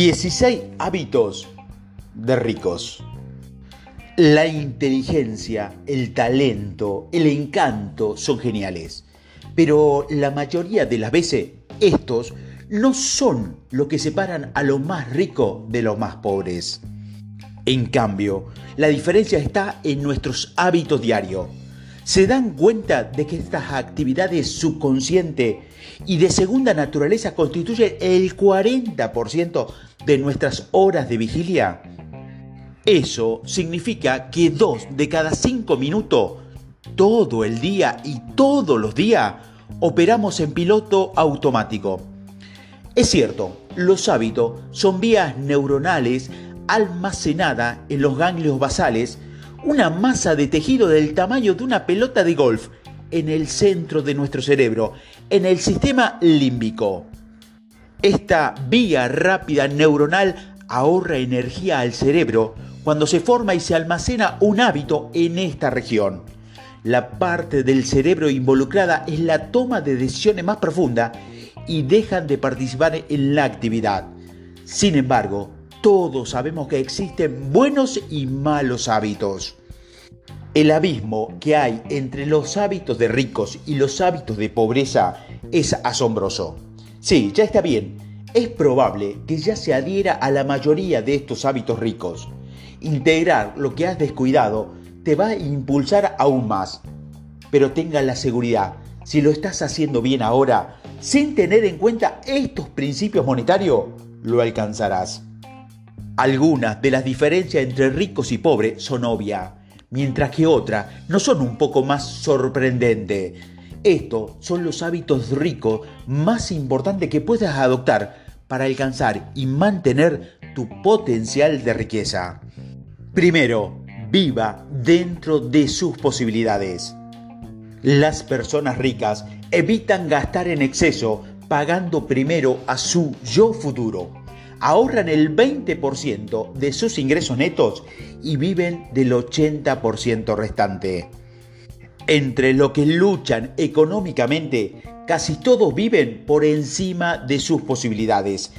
16 hábitos de ricos. La inteligencia, el talento, el encanto son geniales, pero la mayoría de las veces estos no son lo que separan a los más ricos de los más pobres. En cambio, la diferencia está en nuestros hábitos diarios. ¿Se dan cuenta de que estas actividades subconscientes y de segunda naturaleza constituyen el 40% de nuestras horas de vigilia? Eso significa que dos de cada cinco minutos, todo el día y todos los días, operamos en piloto automático. Es cierto, los hábitos son vías neuronales almacenadas en los ganglios basales, una masa de tejido del tamaño de una pelota de golf en el centro de nuestro cerebro, en el sistema límbico. Esta vía rápida neuronal ahorra energía al cerebro cuando se forma y se almacena un hábito en esta región. La parte del cerebro involucrada es la toma de decisiones más profunda y dejan de participar en la actividad. Sin embargo, todos sabemos que existen buenos y malos hábitos. El abismo que hay entre los hábitos de ricos y los hábitos de pobreza es asombroso. Sí, ya está bien. Es probable que ya se adhiera a la mayoría de estos hábitos ricos. Integrar lo que has descuidado te va a impulsar aún más. Pero tenga la seguridad, si lo estás haciendo bien ahora, sin tener en cuenta estos principios monetarios, lo alcanzarás. Algunas de las diferencias entre ricos y pobres son obvias, mientras que otras no son un poco más sorprendentes. Estos son los hábitos ricos más importantes que puedas adoptar para alcanzar y mantener tu potencial de riqueza. Primero, viva dentro de sus posibilidades. Las personas ricas evitan gastar en exceso pagando primero a su yo futuro. Ahorran el 20% de sus ingresos netos y viven del 80% restante. Entre lo que luchan económicamente, casi todos viven por encima de sus posibilidades.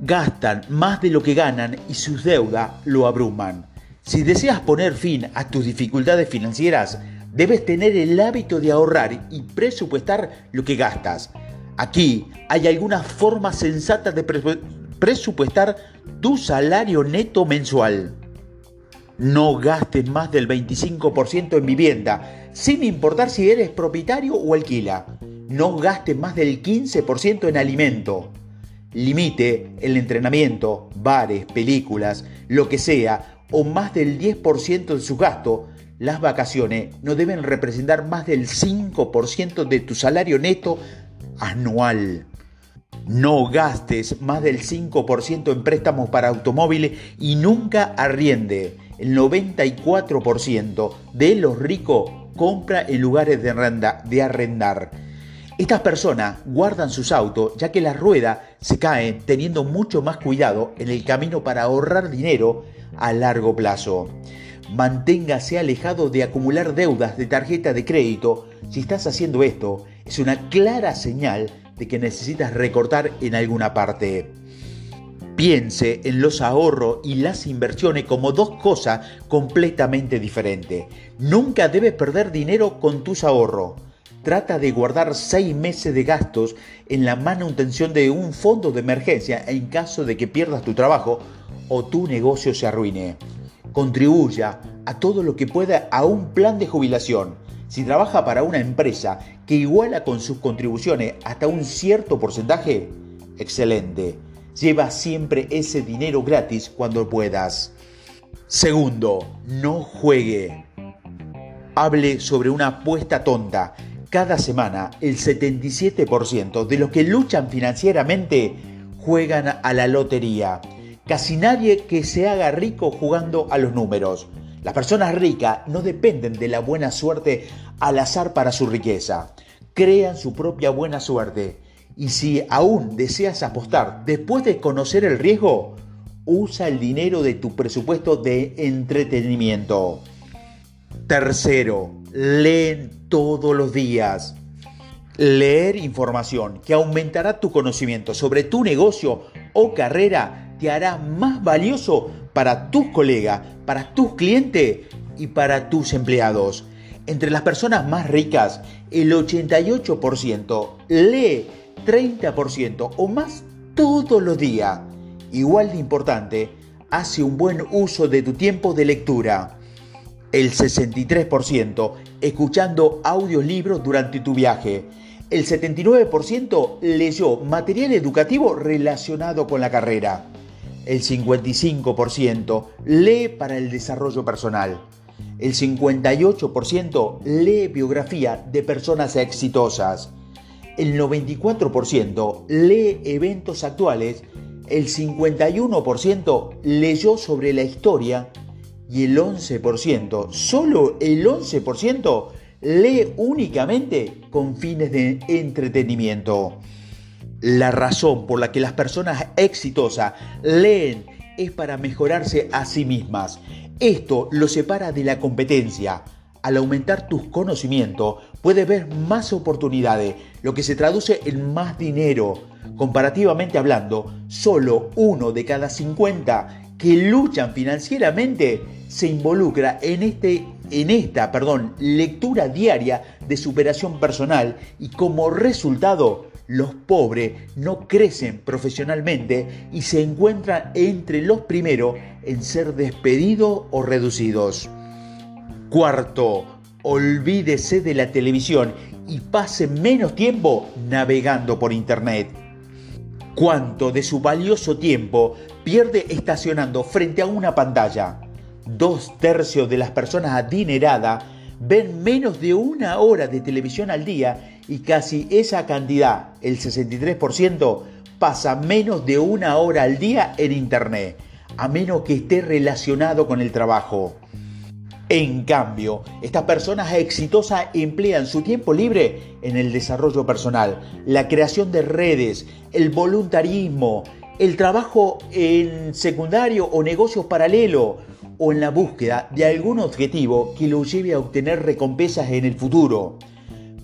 Gastan más de lo que ganan y sus deudas lo abruman. Si deseas poner fin a tus dificultades financieras, debes tener el hábito de ahorrar y presupuestar lo que gastas. Aquí hay algunas formas sensatas de presupuestar tu salario neto mensual. No gastes más del 25% en vivienda, sin importar si eres propietario o alquila. No gastes más del 15% en alimento. Limite el entrenamiento, bares, películas, lo que sea, o más del 10% de su gasto las vacaciones no deben representar más del 5% de tu salario neto anual. No gastes más del 5% en préstamos para automóviles y nunca arriende. El 94% de los ricos compra en lugares de, arrendar. Estas personas guardan sus autos ya que las ruedas se caen teniendo mucho más cuidado en el camino para ahorrar dinero a largo plazo. Manténgase alejado de acumular deudas de tarjeta de crédito. Si estás haciendo esto, es una clara señal de que necesitas recortar en alguna parte. Piense en los ahorros y las inversiones como dos cosas completamente diferentes. Nunca debes perder dinero con tus ahorros. Trata de guardar seis meses de gastos en la manutención de un fondo de emergencia en caso de que pierdas tu trabajo o tu negocio se arruine contribuya a todo lo que pueda a un plan de jubilación. Si trabaja para una empresa que iguala con sus contribuciones hasta un cierto porcentaje, excelente. Lleva siempre ese dinero gratis cuando puedas. Segundo, no juegue. Hable sobre una apuesta tonta. Cada semana el 77% de los que luchan financieramente juegan a la lotería. Casi nadie que se haga rico jugando a los números. Las personas ricas no dependen de la buena suerte al azar para su riqueza. Crean su propia buena suerte. Y si aún deseas apostar después de conocer el riesgo, usa el dinero de tu presupuesto de entretenimiento. Tercero, leen todos los días. Leer información que aumentará tu conocimiento sobre tu negocio o carrera te hará más valioso para tus colegas, para tus clientes y para tus empleados. Entre las personas más ricas, el 88% lee 30% o más todos los días. Igual de importante, hace un buen uso de tu tiempo de lectura. El 63% escuchando audiolibros durante tu viaje. El 79% leyó material educativo relacionado con la carrera. El 55% lee para el desarrollo personal. El 58% lee biografía de personas exitosas. El 94% lee eventos actuales. El 51% leyó sobre la historia. Y el 11%, solo el 11%, lee únicamente con fines de entretenimiento. La razón por la que las personas exitosas leen es para mejorarse a sí mismas esto lo separa de la competencia. Al aumentar tus conocimientos, puedes ver más oportunidades, lo que se traduce en más dinero. Comparativamente hablando, solo uno de cada 50 que luchan financieramente se involucra en, este, en esta perdón, lectura diaria de superación personal y como resultado los pobres no crecen profesionalmente y se encuentran entre los primeros en ser despedidos o reducidos. Cuarto, olvídese de la televisión y pase menos tiempo navegando por Internet. ¿Cuánto de su valioso tiempo pierde estacionando frente a una pantalla? Dos tercios de las personas adineradas ven menos de una hora de televisión al día y casi esa cantidad, el 63%, pasa menos de una hora al día en Internet, a menos que esté relacionado con el trabajo. En cambio, estas personas exitosas emplean su tiempo libre en el desarrollo personal, la creación de redes, el voluntarismo, el trabajo en secundario o negocios paralelos, o en la búsqueda de algún objetivo que lo lleve a obtener recompensas en el futuro.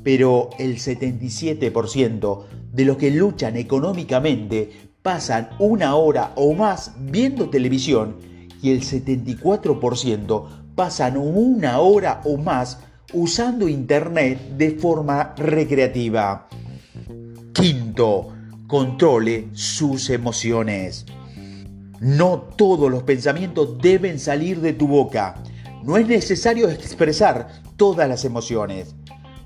Pero el 77% de los que luchan económicamente pasan una hora o más viendo televisión y el 74% pasan una hora o más usando Internet de forma recreativa. Quinto, controle sus emociones. No todos los pensamientos deben salir de tu boca. No es necesario expresar todas las emociones.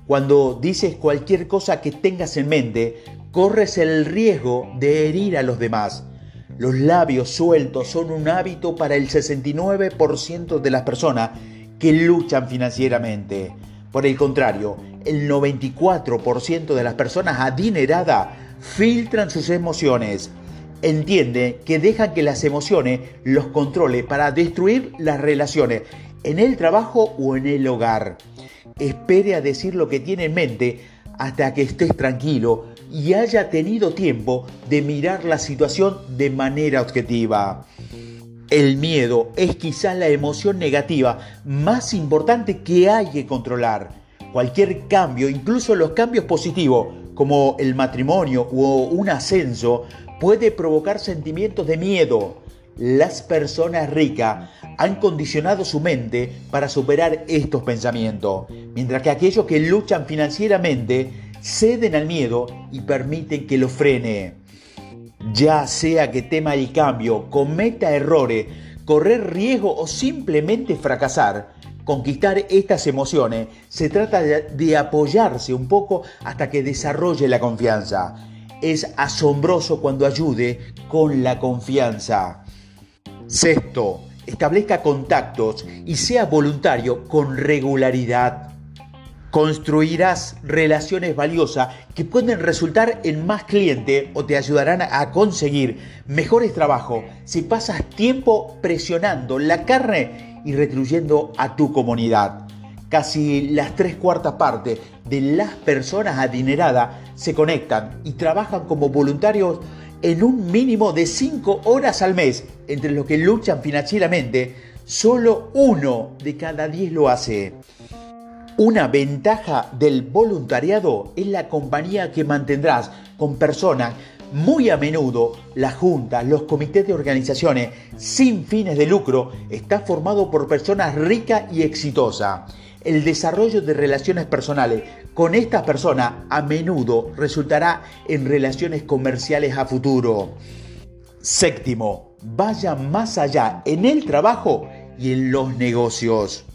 Cuando dices cualquier cosa que tengas en mente, corres el riesgo de herir a los demás. Los labios sueltos son un hábito para el 69% de las personas que luchan financieramente. Por el contrario, el 94% de las personas adineradas filtran sus emociones entiende que dejan que las emociones los controle para destruir las relaciones en el trabajo o en el hogar. Espere a decir lo que tiene en mente hasta que estés tranquilo y haya tenido tiempo de mirar la situación de manera objetiva. El miedo es quizás la emoción negativa más importante que hay que controlar. Cualquier cambio, incluso los cambios positivos, como el matrimonio o un ascenso, puede provocar sentimientos de miedo. Las personas ricas han condicionado su mente para superar estos pensamientos, mientras que aquellos que luchan financieramente ceden al miedo y permiten que lo frene. Ya sea que tema el cambio, cometa errores, correr riesgo o simplemente fracasar, conquistar estas emociones se trata de apoyarse un poco hasta que desarrolle la confianza es asombroso cuando ayude con la confianza. Sexto, establezca contactos y sea voluntario con regularidad. Construirás relaciones valiosas que pueden resultar en más clientes o te ayudarán a conseguir mejores trabajos si pasas tiempo presionando la carne y retribuyendo a tu comunidad. Casi las tres cuartas partes de las personas adineradas se conectan y trabajan como voluntarios en un mínimo de cinco horas al mes. Entre los que luchan financieramente, solo uno de cada diez lo hace. Una ventaja del voluntariado es la compañía que mantendrás con personas Muy a menudo las juntas, los comités de organizaciones sin fines de lucro está formado por personas ricas y exitosas. El desarrollo de relaciones personales con estas personas a menudo resultará en relaciones comerciales a futuro. Séptimo, vaya más allá en el trabajo y en los negocios.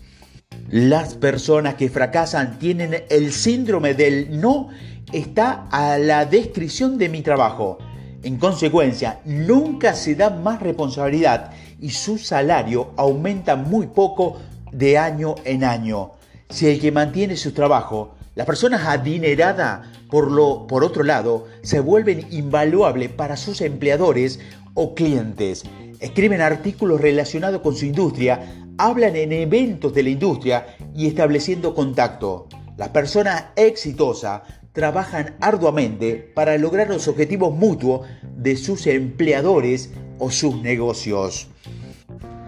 Las personas que fracasan tienen el síndrome del no está a la descripción de mi trabajo. En consecuencia, nunca se da más responsabilidad y su salario aumenta muy poco de año en año. Si el que mantiene su trabajo, las personas adineradas, por, lo, por otro lado, se vuelven invaluables para sus empleadores o clientes. Escriben artículos relacionados con su industria, hablan en eventos de la industria y estableciendo contacto. Las personas exitosas trabajan arduamente para lograr los objetivos mutuos de sus empleadores o sus negocios.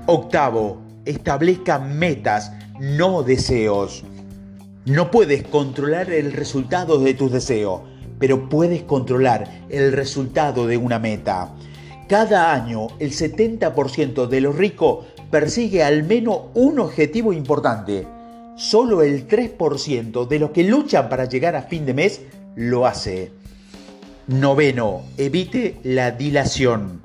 Octavo, establezca metas, no deseos. No puedes controlar el resultado de tus deseos, pero puedes controlar el resultado de una meta. Cada año el 70% de los ricos persigue al menos un objetivo importante solo el 3% de los que luchan para llegar a fin de mes lo hace. Noveno, evite la dilación.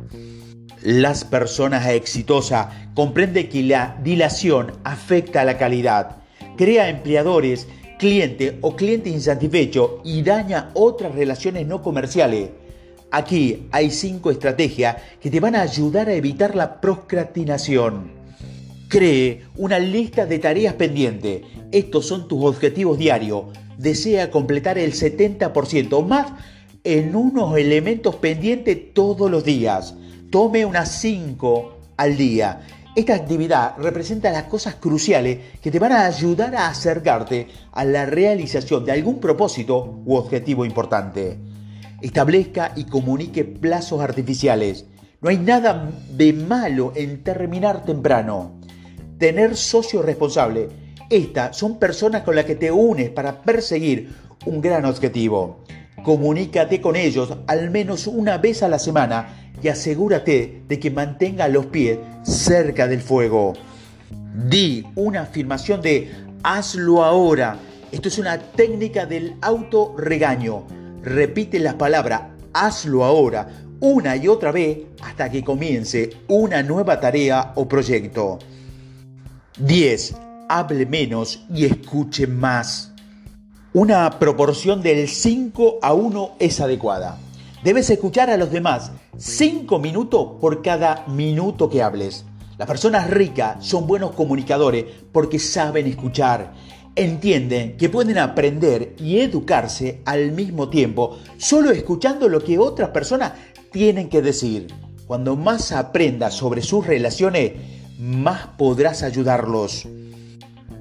Las personas exitosas comprenden que la dilación afecta a la calidad, crea empleadores, cliente o cliente insatisfecho y daña otras relaciones no comerciales. Aquí hay cinco estrategias que te van a ayudar a evitar la procrastinación. Cree una lista de tareas pendientes. Estos son tus objetivos diarios. Desea completar el 70% o más en unos elementos pendientes todos los días. Tome unas 5 al día. Esta actividad representa las cosas cruciales que te van a ayudar a acercarte a la realización de algún propósito u objetivo importante. Establezca y comunique plazos artificiales. No hay nada de malo en terminar temprano tener socio responsable. Estas son personas con las que te unes para perseguir un gran objetivo. Comunícate con ellos al menos una vez a la semana y asegúrate de que mantenga los pies cerca del fuego. Di una afirmación de hazlo ahora. Esto es una técnica del autorregaño. Repite las palabras hazlo ahora una y otra vez hasta que comience una nueva tarea o proyecto. 10. Hable menos y escuche más. Una proporción del 5 a 1 es adecuada. Debes escuchar a los demás 5 minutos por cada minuto que hables. Las personas ricas son buenos comunicadores porque saben escuchar. Entienden que pueden aprender y educarse al mismo tiempo solo escuchando lo que otras personas tienen que decir. Cuando más aprendas sobre sus relaciones, más podrás ayudarlos.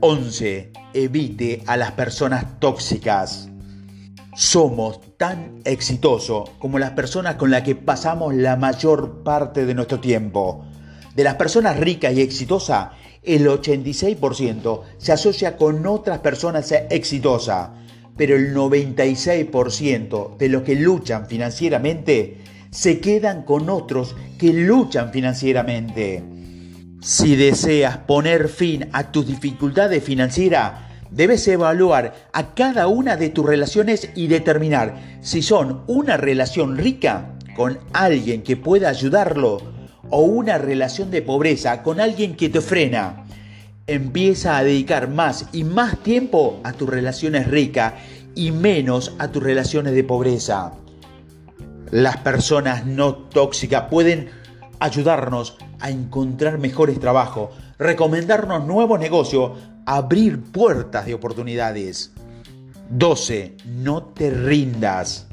11. Evite a las personas tóxicas. Somos tan exitosos como las personas con las que pasamos la mayor parte de nuestro tiempo. De las personas ricas y exitosas, el 86% se asocia con otras personas exitosas, pero el 96% de los que luchan financieramente se quedan con otros que luchan financieramente. Si deseas poner fin a tus dificultades financieras, debes evaluar a cada una de tus relaciones y determinar si son una relación rica con alguien que pueda ayudarlo o una relación de pobreza con alguien que te frena. Empieza a dedicar más y más tiempo a tus relaciones ricas y menos a tus relaciones de pobreza. Las personas no tóxicas pueden ayudarnos a encontrar mejores trabajos, recomendarnos nuevos negocios, abrir puertas de oportunidades. 12. No te rindas.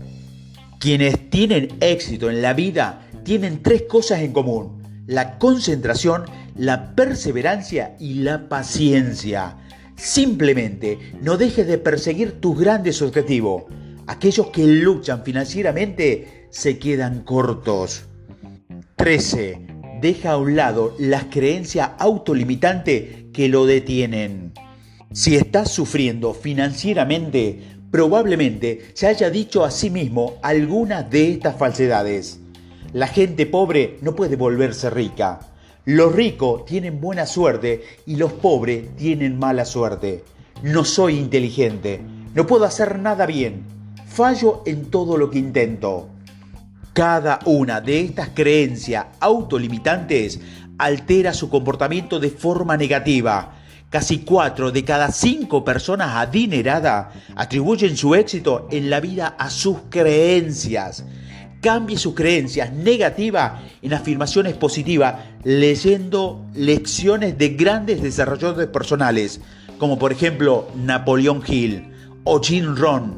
Quienes tienen éxito en la vida tienen tres cosas en común. La concentración, la perseverancia y la paciencia. Simplemente no dejes de perseguir tus grandes objetivos. Aquellos que luchan financieramente se quedan cortos. 13. Deja a un lado las creencias autolimitantes que lo detienen. Si estás sufriendo financieramente, probablemente se haya dicho a sí mismo algunas de estas falsedades. La gente pobre no puede volverse rica. Los ricos tienen buena suerte y los pobres tienen mala suerte. No soy inteligente, no puedo hacer nada bien. Fallo en todo lo que intento. Cada una de estas creencias autolimitantes altera su comportamiento de forma negativa. Casi cuatro de cada cinco personas adineradas atribuyen su éxito en la vida a sus creencias. Cambie sus creencias negativas en afirmaciones positivas leyendo lecciones de grandes desarrolladores personales, como por ejemplo Napoleón Hill o Jim Rohn.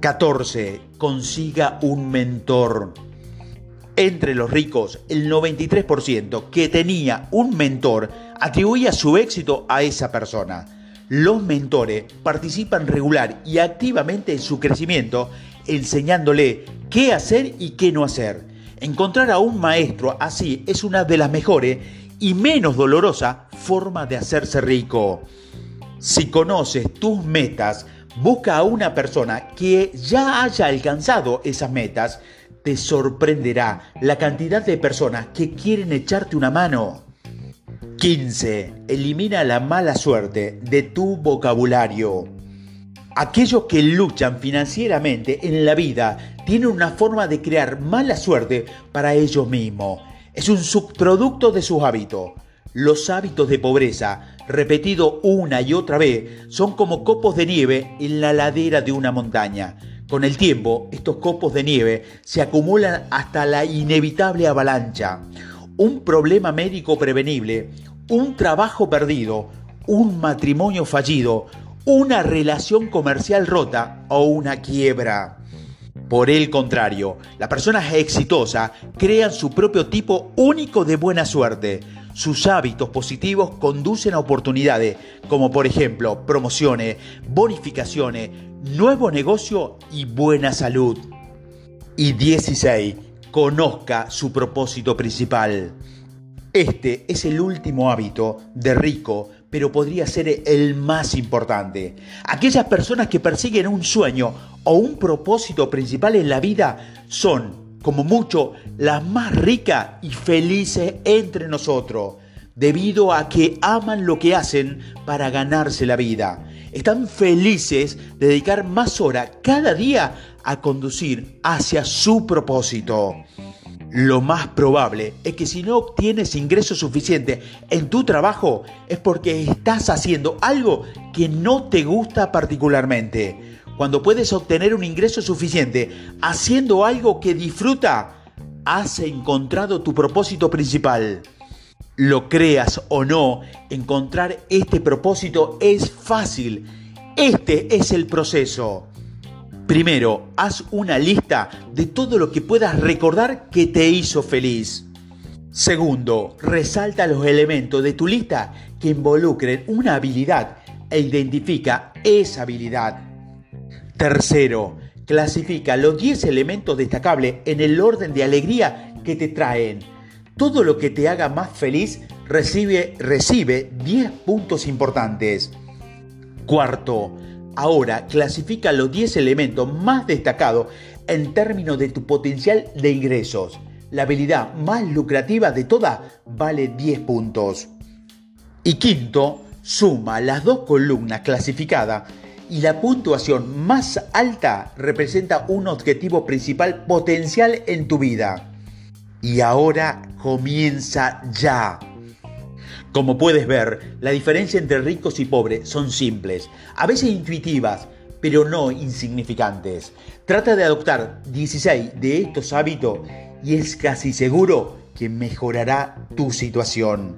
14. Consiga un mentor. Entre los ricos, el 93% que tenía un mentor atribuía su éxito a esa persona. Los mentores participan regular y activamente en su crecimiento, enseñándole qué hacer y qué no hacer. Encontrar a un maestro así es una de las mejores y menos dolorosa forma de hacerse rico. Si conoces tus metas, busca a una persona que ya haya alcanzado esas metas. Te sorprenderá la cantidad de personas que quieren echarte una mano. 15. Elimina la mala suerte de tu vocabulario. Aquellos que luchan financieramente en la vida tienen una forma de crear mala suerte para ellos mismos. Es un subproducto de sus hábitos. Los hábitos de pobreza, repetido una y otra vez, son como copos de nieve en la ladera de una montaña. Con el tiempo, estos copos de nieve se acumulan hasta la inevitable avalancha. Un problema médico prevenible, un trabajo perdido, un matrimonio fallido, una relación comercial rota o una quiebra. Por el contrario, las personas exitosas crean su propio tipo único de buena suerte. Sus hábitos positivos conducen a oportunidades como por ejemplo promociones, bonificaciones, nuevo negocio y buena salud. Y 16. Conozca su propósito principal. Este es el último hábito de rico pero podría ser el más importante. Aquellas personas que persiguen un sueño o un propósito principal en la vida son, como mucho, las más ricas y felices entre nosotros, debido a que aman lo que hacen para ganarse la vida. Están felices de dedicar más horas cada día a conducir hacia su propósito. Lo más probable es que si no obtienes ingresos suficientes en tu trabajo es porque estás haciendo algo que no te gusta particularmente. Cuando puedes obtener un ingreso suficiente haciendo algo que disfruta, has encontrado tu propósito principal. Lo creas o no, encontrar este propósito es fácil. Este es el proceso. Primero, haz una lista de todo lo que puedas recordar que te hizo feliz. Segundo, resalta los elementos de tu lista que involucren una habilidad e identifica esa habilidad. Tercero, clasifica los 10 elementos destacables en el orden de alegría que te traen. Todo lo que te haga más feliz recibe, recibe 10 puntos importantes. Cuarto, Ahora clasifica los 10 elementos más destacados en términos de tu potencial de ingresos. La habilidad más lucrativa de todas vale 10 puntos. Y quinto, suma las dos columnas clasificadas y la puntuación más alta representa un objetivo principal potencial en tu vida. Y ahora comienza ya. Como puedes ver, la diferencia entre ricos y pobres son simples, a veces intuitivas, pero no insignificantes. Trata de adoptar 16 de estos hábitos y es casi seguro que mejorará tu situación.